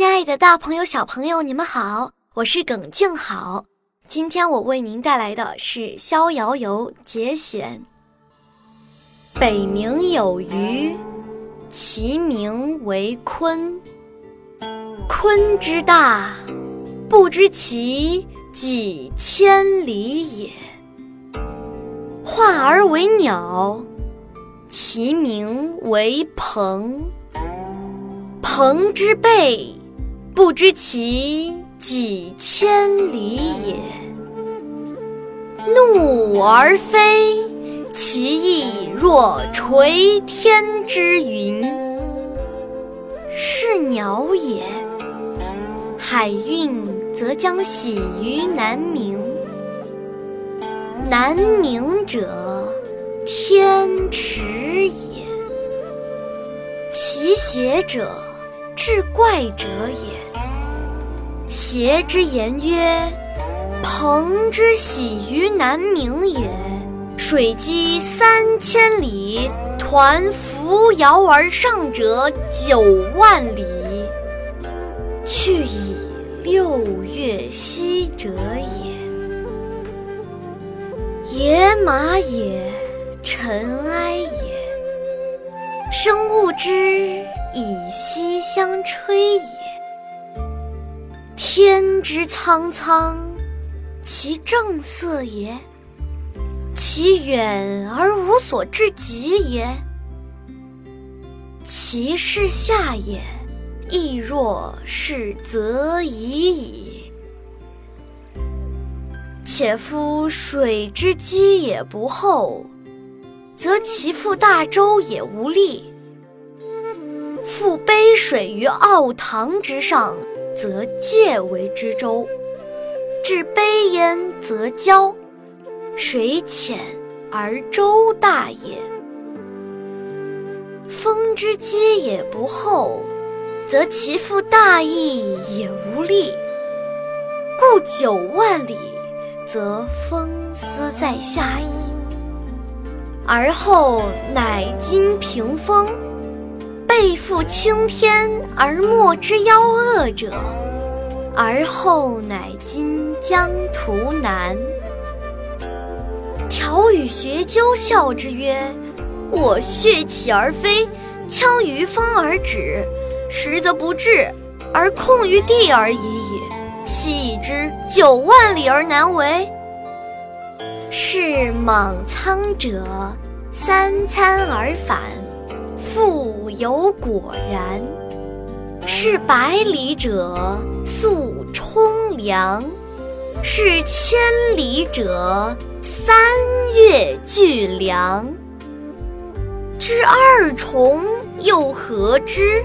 亲爱的，大朋友、小朋友，你们好，我是耿静好。今天我为您带来的是《逍遥游》节选。北冥有鱼，其名为鲲。鲲之大，不知其几千里也。化而为鸟，其名为鹏。鹏之背，不知其几千里也。怒而飞，其翼若垂天之云。是鸟也。海运则将徙于南冥。南冥者，天池也。其邪者，是怪者也。邪之言曰：“鹏之徙于南冥也，水击三千里，抟扶摇而上者九万里，去以六月息者也。”野马也，尘埃也。生物之，以息相吹也。天之苍苍，其正色也；其远而无所至极也。其视下也，亦若是则已矣。且夫水之积也不厚，则其覆大舟也无力；覆杯水于奥堂之上，则介为之舟；置杯焉，则骄。水浅而舟大也。风之积也不厚，则其覆大翼也无力。故九万里。则风思在下矣。而后乃今平风，背负青天而莫之夭恶者；而后乃今将图南。条与学究笑之曰：“我血起而飞，枪于风而止，实则不至，而控于地而已也。”昔已之九万里而难为，是莽苍者三餐而返，复有果然；是百里者速冲凉；是千里者三月聚粮。知二重又何知？